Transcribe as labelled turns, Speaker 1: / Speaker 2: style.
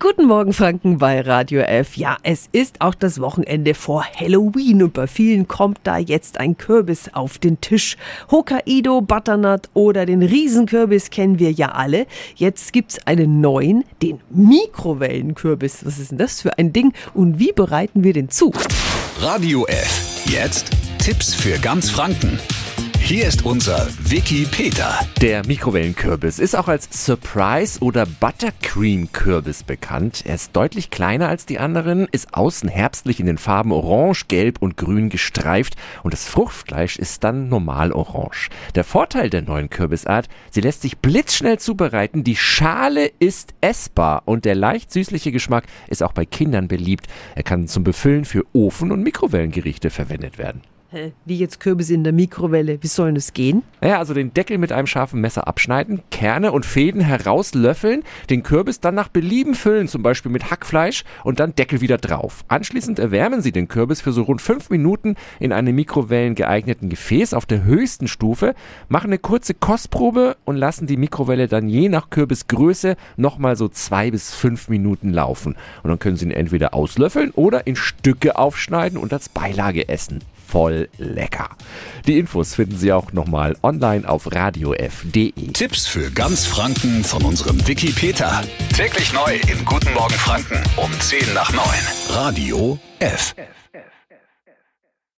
Speaker 1: Guten Morgen, Franken bei Radio F. Ja, es ist auch das Wochenende vor Halloween und bei vielen kommt da jetzt ein Kürbis auf den Tisch. Hokkaido, Butternut oder den Riesenkürbis kennen wir ja alle. Jetzt gibt's einen neuen, den Mikrowellenkürbis. Was ist denn das für ein Ding und wie bereiten wir den zu?
Speaker 2: Radio F. Jetzt Tipps für ganz Franken. Hier ist unser Wiki Peter.
Speaker 3: Der Mikrowellenkürbis ist auch als Surprise oder Buttercream Kürbis bekannt. Er ist deutlich kleiner als die anderen, ist außen herbstlich in den Farben orange, gelb und grün gestreift und das Fruchtfleisch ist dann normal orange. Der Vorteil der neuen Kürbisart, sie lässt sich blitzschnell zubereiten, die Schale ist essbar und der leicht süßliche Geschmack ist auch bei Kindern beliebt. Er kann zum Befüllen für Ofen- und Mikrowellengerichte verwendet werden.
Speaker 1: Hä, Wie jetzt Kürbis in der Mikrowelle. Wie soll das gehen?
Speaker 3: Naja, also den Deckel mit einem scharfen Messer abschneiden, Kerne und Fäden herauslöffeln, den Kürbis dann nach Belieben füllen, zum Beispiel mit Hackfleisch und dann Deckel wieder drauf. Anschließend erwärmen Sie den Kürbis für so rund fünf Minuten in einem Mikrowellen geeigneten Gefäß auf der höchsten Stufe, machen eine kurze Kostprobe und lassen die Mikrowelle dann je nach Kürbisgröße nochmal so zwei bis fünf Minuten laufen. Und dann können Sie ihn entweder auslöffeln oder in Stücke aufschneiden und als Beilage essen voll lecker. Die Infos finden Sie auch nochmal online auf radiof.de.
Speaker 2: Tipps für ganz Franken von unserem Wiki Peter. Täglich neu in Guten Morgen Franken um 10 nach 9. Radio F.